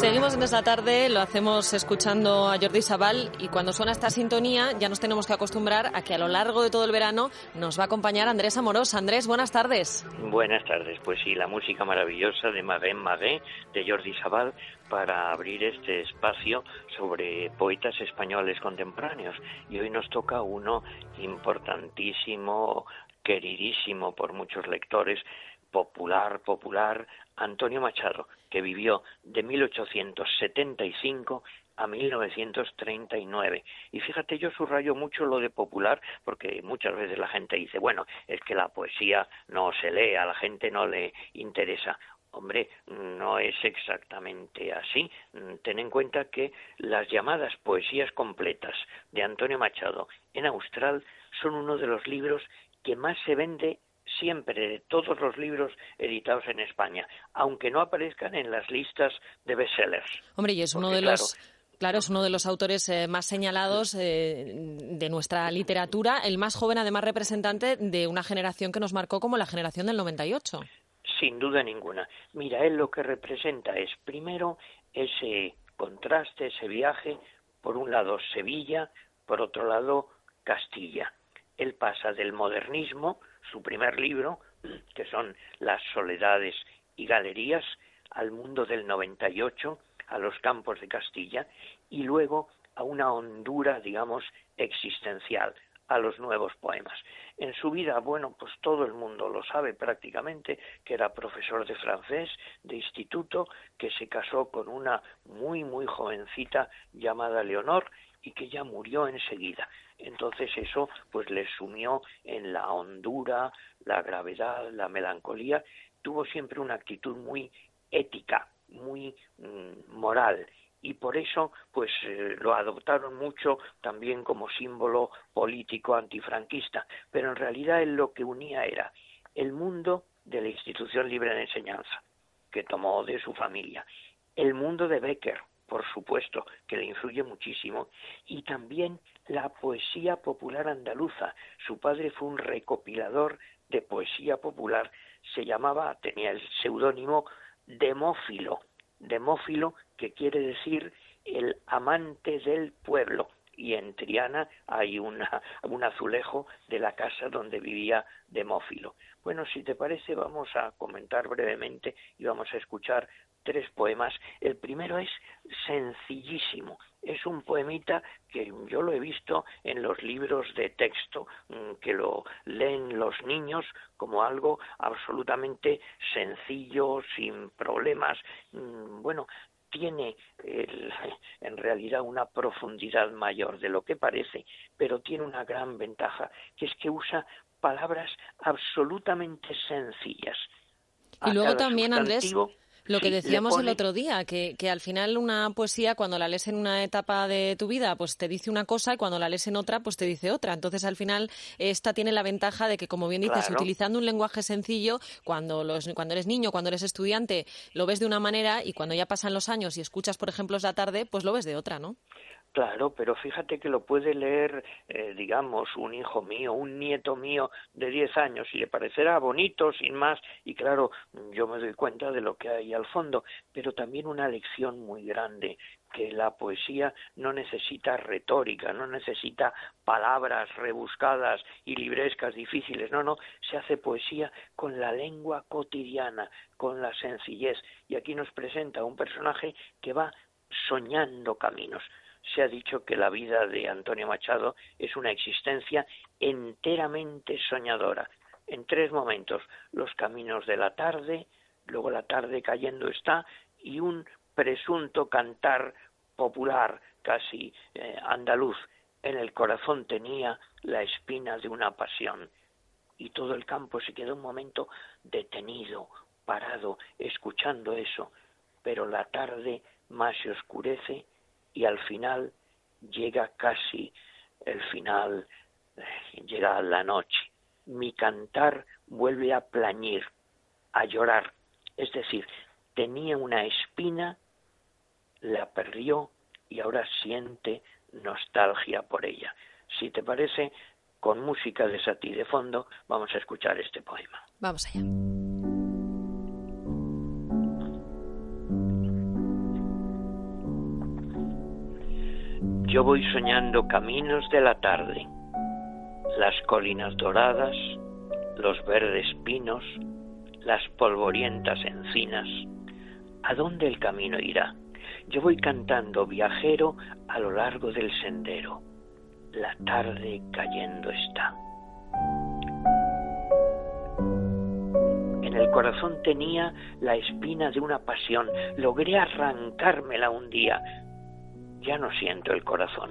Seguimos en esta tarde, lo hacemos escuchando a Jordi Sabal y cuando suena esta sintonía ya nos tenemos que acostumbrar a que a lo largo de todo el verano nos va a acompañar Andrés Amorós. Andrés, buenas tardes. Buenas tardes, pues sí, la música maravillosa de Maguén Magué, de Jordi Sabal, para abrir este espacio sobre poetas españoles contemporáneos. Y hoy nos toca uno importantísimo, queridísimo por muchos lectores, popular, popular, Antonio Machado, que vivió de 1875 a 1939. Y fíjate, yo subrayo mucho lo de popular, porque muchas veces la gente dice, bueno, es que la poesía no se lee, a la gente no le interesa. Hombre, no es exactamente así. Ten en cuenta que las llamadas poesías completas de Antonio Machado en Austral son uno de los libros que más se vende siempre de todos los libros editados en España, aunque no aparezcan en las listas de bestsellers. Hombre, y es uno de los Claro, es uno de los autores eh, más señalados eh, de nuestra literatura, el más joven, además representante de una generación que nos marcó como la generación del 98. Sin duda ninguna. Mira, él lo que representa es, primero, ese contraste, ese viaje, por un lado Sevilla, por otro lado Castilla. Él pasa del modernismo, su primer libro, que son Las soledades y galerías, al mundo del 98, a los campos de Castilla, y luego a una hondura, digamos, existencial, a los nuevos poemas. En su vida, bueno, pues todo el mundo lo sabe prácticamente, que era profesor de francés, de instituto, que se casó con una muy, muy jovencita llamada Leonor y que ya murió enseguida. Entonces eso pues le sumió en la hondura, la gravedad, la melancolía. Tuvo siempre una actitud muy ética, muy mm, moral y por eso pues eh, lo adoptaron mucho también como símbolo político antifranquista, pero en realidad él lo que unía era el mundo de la institución libre de enseñanza que tomó de su familia, el mundo de Becker, por supuesto, que le influye muchísimo, y también la poesía popular andaluza. Su padre fue un recopilador de poesía popular, se llamaba, tenía el seudónimo Demófilo, Demófilo que quiere decir el amante del pueblo, y en Triana hay una, un azulejo de la casa donde vivía Demófilo. Bueno, si te parece, vamos a comentar brevemente y vamos a escuchar tres poemas. El primero es sencillísimo. Es un poemita que yo lo he visto en los libros de texto, mm, que lo leen los niños como algo absolutamente sencillo, sin problemas. Mm, bueno, tiene en realidad una profundidad mayor de lo que parece, pero tiene una gran ventaja, que es que usa palabras absolutamente sencillas. Y luego también, Andrés, lo que decíamos el otro día, que, que, al final una poesía, cuando la lees en una etapa de tu vida, pues te dice una cosa y cuando la lees en otra, pues te dice otra. Entonces, al final, esta tiene la ventaja de que, como bien dices, utilizando un lenguaje sencillo, cuando, los, cuando eres niño, cuando eres estudiante, lo ves de una manera y cuando ya pasan los años y escuchas, por ejemplo, la tarde, pues lo ves de otra, ¿no? Claro, pero fíjate que lo puede leer, eh, digamos, un hijo mío, un nieto mío de 10 años y le parecerá bonito, sin más, y claro, yo me doy cuenta de lo que hay al fondo, pero también una lección muy grande, que la poesía no necesita retórica, no necesita palabras rebuscadas y librescas difíciles, no, no, se hace poesía con la lengua cotidiana, con la sencillez, y aquí nos presenta un personaje que va soñando caminos se ha dicho que la vida de Antonio Machado es una existencia enteramente soñadora, en tres momentos, los caminos de la tarde, luego la tarde cayendo está, y un presunto cantar popular, casi eh, andaluz, en el corazón tenía la espina de una pasión. Y todo el campo se quedó un momento detenido, parado, escuchando eso, pero la tarde más se oscurece y al final llega casi el final, eh, llega la noche. Mi cantar vuelve a plañir, a llorar. Es decir, tenía una espina, la perdió y ahora siente nostalgia por ella. Si te parece, con música de Satie de fondo, vamos a escuchar este poema. Vamos allá. Yo voy soñando caminos de la tarde, las colinas doradas, los verdes pinos, las polvorientas encinas. ¿A dónde el camino irá? Yo voy cantando viajero a lo largo del sendero. La tarde cayendo está. En el corazón tenía la espina de una pasión. Logré arrancármela un día. Ya no siento el corazón.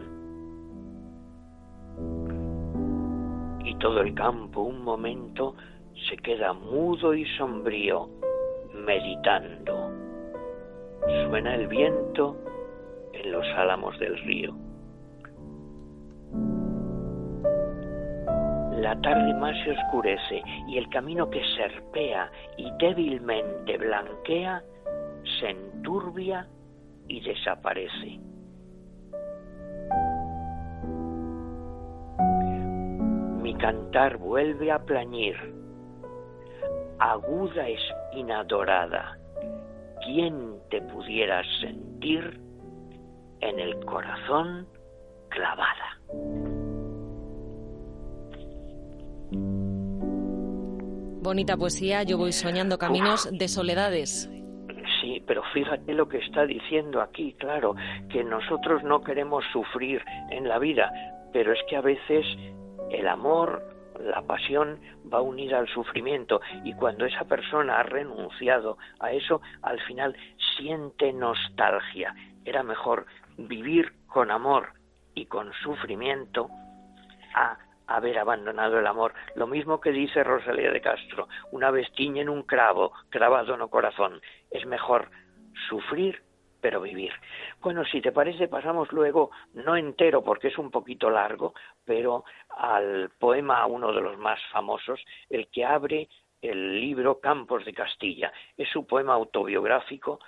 Y todo el campo un momento se queda mudo y sombrío, meditando. Suena el viento en los álamos del río. La tarde más se oscurece y el camino que serpea y débilmente blanquea se enturbia y desaparece. Mi cantar vuelve a plañir, aguda espina dorada, ¿quién te pudiera sentir en el corazón clavada? Bonita poesía, yo voy soñando caminos de soledades. Sí, pero fíjate lo que está diciendo aquí, claro, que nosotros no queremos sufrir en la vida, pero es que a veces el amor, la pasión va unida al sufrimiento y cuando esa persona ha renunciado a eso, al final siente nostalgia. Era mejor vivir con amor y con sufrimiento a haber abandonado el amor. Lo mismo que dice Rosalía de Castro, una vez en un cravo, cravado no corazón. Es mejor sufrir pero vivir. Bueno, si te parece, pasamos luego, no entero porque es un poquito largo, pero al poema, uno de los más famosos, el que abre el libro Campos de Castilla. Es su poema autobiográfico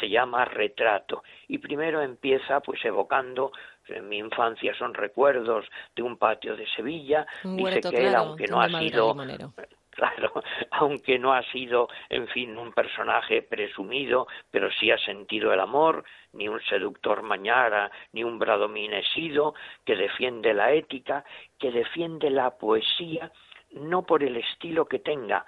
se llama Retrato y primero empieza pues evocando en mi infancia son recuerdos de un patio de Sevilla dice que él aunque no ha sido claro aunque no ha sido en fin un personaje presumido pero sí ha sentido el amor ni un seductor mañara ni un bradomín sido que defiende la ética que defiende la poesía no por el estilo que tenga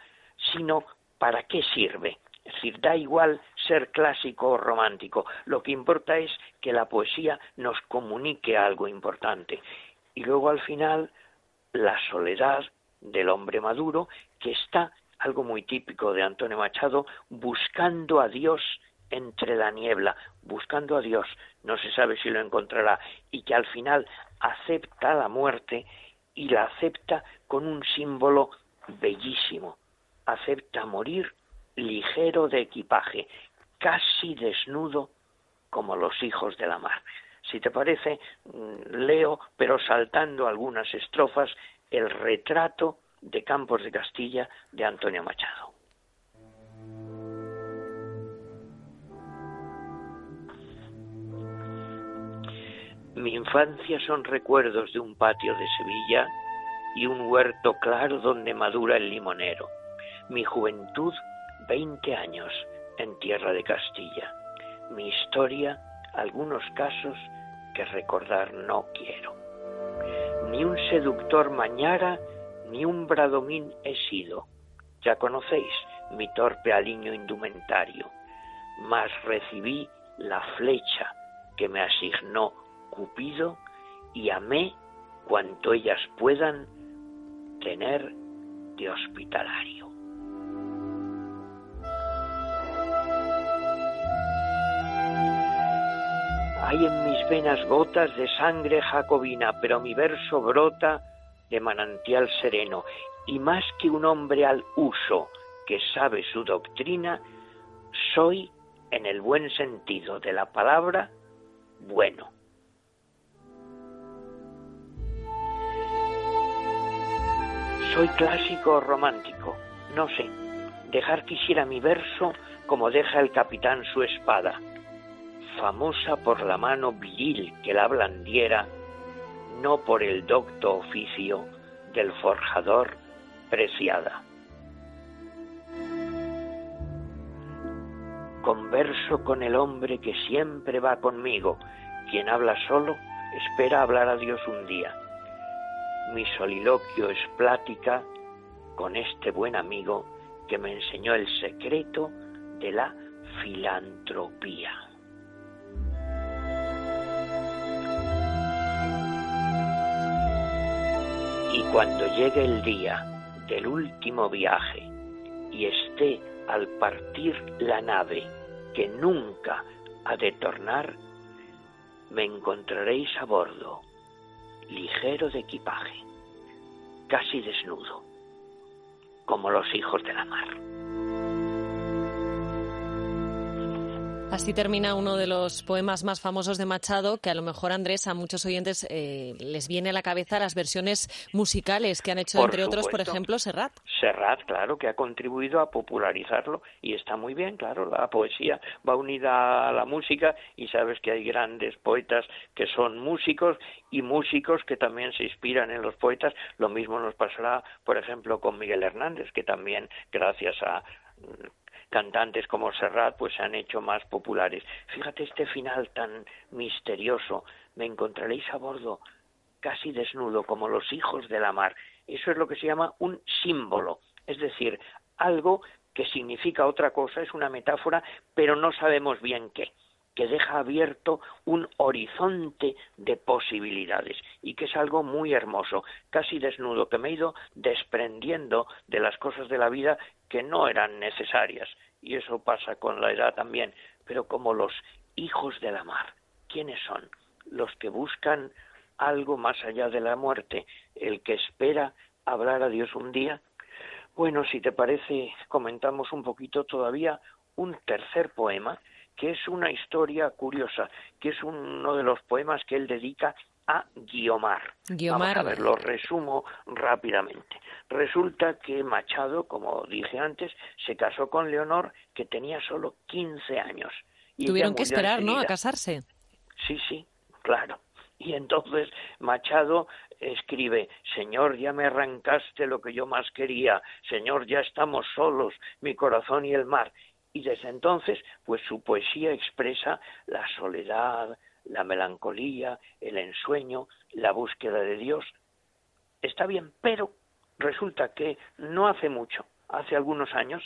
sino para qué sirve es decir, da igual ser clásico o romántico, lo que importa es que la poesía nos comunique algo importante. Y luego al final, la soledad del hombre maduro, que está, algo muy típico de Antonio Machado, buscando a Dios entre la niebla, buscando a Dios, no se sabe si lo encontrará, y que al final acepta la muerte y la acepta con un símbolo bellísimo, acepta morir ligero de equipaje, casi desnudo como los hijos de la mar. Si te parece, mm, leo, pero saltando algunas estrofas, el retrato de Campos de Castilla de Antonio Machado. Mi infancia son recuerdos de un patio de Sevilla y un huerto claro donde madura el limonero. Mi juventud Veinte años en tierra de Castilla. Mi historia, algunos casos que recordar no quiero. Ni un seductor mañara, ni un bradomín he sido. Ya conocéis mi torpe aliño indumentario, mas recibí la flecha que me asignó Cupido y amé cuanto ellas puedan tener de hospitalario. Hay en mis venas gotas de sangre jacobina, pero mi verso brota de manantial sereno, y más que un hombre al uso que sabe su doctrina, soy, en el buen sentido de la palabra, bueno. Soy clásico o romántico, no sé. Dejar quisiera mi verso como deja el capitán su espada famosa por la mano viril que la blandiera, no por el docto oficio del forjador preciada. Converso con el hombre que siempre va conmigo, Quien habla solo espera hablar a Dios un día. Mi soliloquio es plática con este buen amigo que me enseñó el secreto de la filantropía. Cuando llegue el día del último viaje y esté al partir la nave que nunca ha de tornar, me encontraréis a bordo, ligero de equipaje, casi desnudo, como los hijos de la mar. Así termina uno de los poemas más famosos de Machado, que a lo mejor, Andrés, a muchos oyentes eh, les viene a la cabeza las versiones musicales que han hecho, entre otros, por ejemplo, Serrat. Serrat, claro, que ha contribuido a popularizarlo y está muy bien, claro, la poesía va unida a la música y sabes que hay grandes poetas que son músicos y músicos que también se inspiran en los poetas. Lo mismo nos pasará, por ejemplo, con Miguel Hernández, que también, gracias a cantantes como Serrat pues se han hecho más populares. Fíjate este final tan misterioso. Me encontraréis a bordo casi desnudo como los hijos de la mar. Eso es lo que se llama un símbolo, es decir, algo que significa otra cosa, es una metáfora, pero no sabemos bien qué que deja abierto un horizonte de posibilidades y que es algo muy hermoso, casi desnudo, que me he ido desprendiendo de las cosas de la vida que no eran necesarias. Y eso pasa con la edad también. Pero como los hijos de la mar, ¿quiénes son? Los que buscan algo más allá de la muerte, el que espera hablar a Dios un día. Bueno, si te parece, comentamos un poquito todavía un tercer poema que es una historia curiosa, que es uno de los poemas que él dedica a Guiomar. Guiomar. a ver, lo resumo rápidamente. Resulta que Machado, como dije antes, se casó con Leonor, que tenía solo 15 años. Y Tuvieron que esperar, ¿no?, a casarse. Sí, sí, claro. Y entonces Machado escribe, Señor, ya me arrancaste lo que yo más quería, Señor, ya estamos solos, mi corazón y el mar y desde entonces pues su poesía expresa la soledad, la melancolía, el ensueño, la búsqueda de Dios. Está bien, pero resulta que no hace mucho, hace algunos años,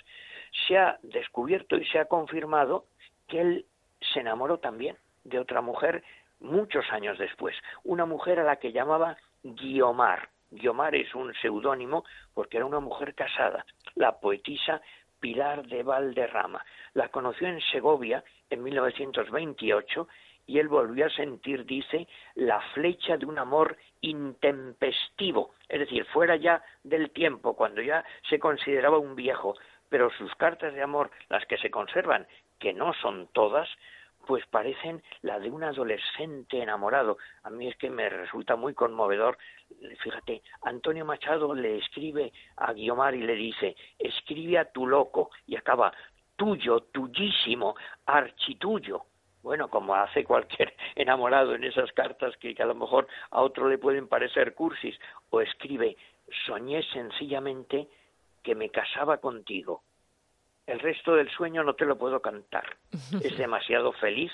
se ha descubierto y se ha confirmado que él se enamoró también de otra mujer muchos años después, una mujer a la que llamaba Guiomar. Guiomar es un seudónimo porque era una mujer casada, la poetisa Pilar de Valderrama. La conoció en Segovia en 1928 y él volvió a sentir, dice, la flecha de un amor intempestivo, es decir, fuera ya del tiempo, cuando ya se consideraba un viejo, pero sus cartas de amor, las que se conservan, que no son todas, pues parecen la de un adolescente enamorado. A mí es que me resulta muy conmovedor. Fíjate, Antonio Machado le escribe a Guiomar y le dice, escribe a tu loco, y acaba, tuyo, tuyísimo, archituyo. Bueno, como hace cualquier enamorado en esas cartas que, que a lo mejor a otro le pueden parecer cursis, o escribe, soñé sencillamente que me casaba contigo el resto del sueño no te lo puedo cantar. Es demasiado feliz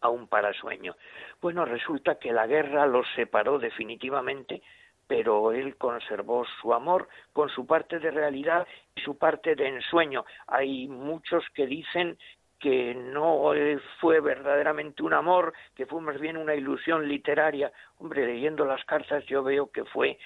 aún para sueño. Bueno, resulta que la guerra los separó definitivamente, pero él conservó su amor con su parte de realidad y su parte de ensueño. Hay muchos que dicen que no fue verdaderamente un amor, que fue más bien una ilusión literaria. Hombre, leyendo las cartas yo veo que fue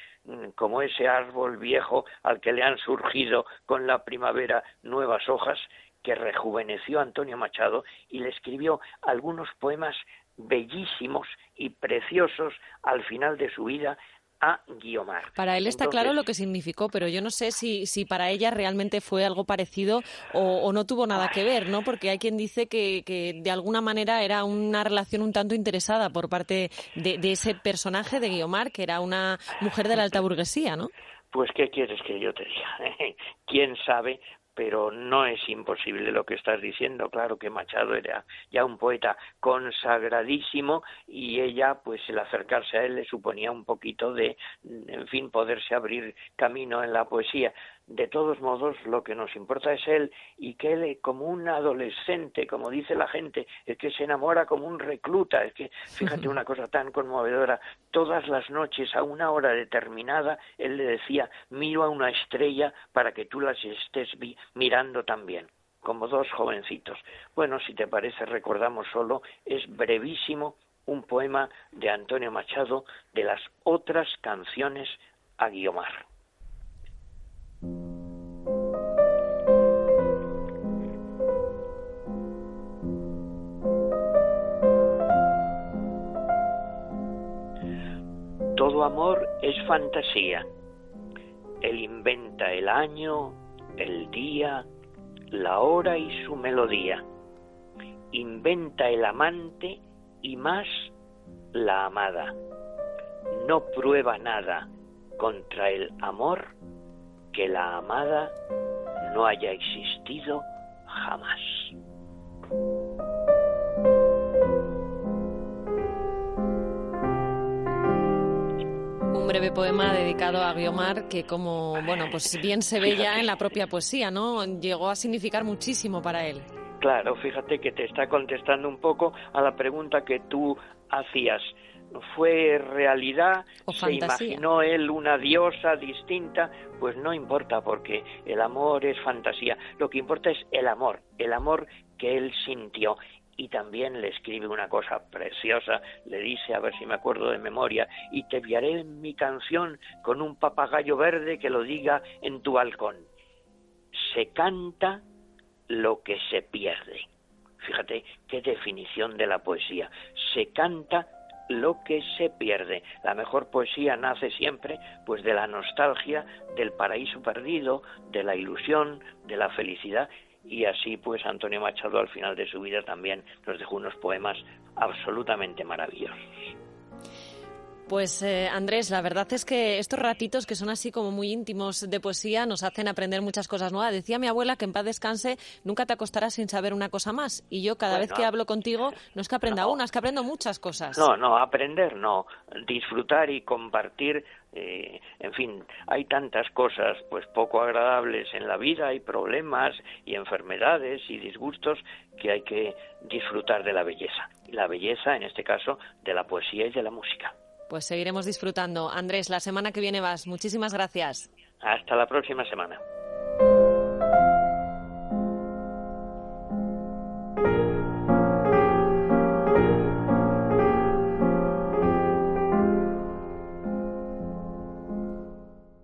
como ese árbol viejo al que le han surgido con la primavera nuevas hojas, que rejuveneció Antonio Machado y le escribió algunos poemas bellísimos y preciosos al final de su vida a Guiomar. Para él está claro lo que significó, pero yo no sé si, si para ella realmente fue algo parecido o, no tuvo nada que ver, ¿no? Porque hay quien dice que, que, de alguna manera era una relación un tanto interesada por parte de, de ese personaje de Guiomar, que era una mujer de la alta burguesía, ¿no? Pues, ¿qué quieres que yo te diga? ¿Quién sabe? Pero no es imposible lo que estás diciendo. Claro que Machado era ya un poeta consagradísimo y ella, pues el acercarse a él le suponía un poquito de, en fin, poderse abrir camino en la poesía. De todos modos lo que nos importa es él y que él como un adolescente, como dice la gente, es que se enamora como un recluta, es que fíjate una cosa tan conmovedora, todas las noches a una hora determinada él le decía, miro a una estrella para que tú las estés mirando también como dos jovencitos. Bueno, si te parece, recordamos solo, es brevísimo un poema de Antonio Machado de las otras canciones a Guiomar. Amor es fantasía. Él inventa el año, el día, la hora y su melodía. Inventa el amante y más la amada. No prueba nada contra el amor que la amada no haya existido jamás. Un breve poema dedicado a Guiomar que como, bueno, pues bien se ve ya en la propia poesía, ¿no? Llegó a significar muchísimo para él. Claro, fíjate que te está contestando un poco a la pregunta que tú hacías. ¿Fue realidad? ¿Se imaginó él una diosa distinta? Pues no importa porque el amor es fantasía. Lo que importa es el amor, el amor que él sintió. Y también le escribe una cosa preciosa, le dice, a ver si me acuerdo de memoria, y te enviaré en mi canción con un papagayo verde que lo diga en tu balcón. Se canta lo que se pierde. Fíjate qué definición de la poesía. Se canta lo que se pierde. La mejor poesía nace siempre pues de la nostalgia del paraíso perdido, de la ilusión, de la felicidad y así pues Antonio Machado al final de su vida también nos dejó unos poemas absolutamente maravillosos. Pues eh, Andrés, la verdad es que estos ratitos que son así como muy íntimos de poesía nos hacen aprender muchas cosas nuevas. Decía mi abuela que en paz descanse nunca te acostarás sin saber una cosa más. Y yo cada vez que hablo contigo no es que aprenda una, es que aprendo muchas cosas. No, no, aprender no. Disfrutar y compartir eh, en fin, hay tantas cosas pues poco agradables en la vida, hay problemas y enfermedades y disgustos que hay que disfrutar de la belleza. Y la belleza, en este caso, de la poesía y de la música. Pues seguiremos disfrutando. Andrés, la semana que viene vas. Muchísimas gracias. Hasta la próxima semana.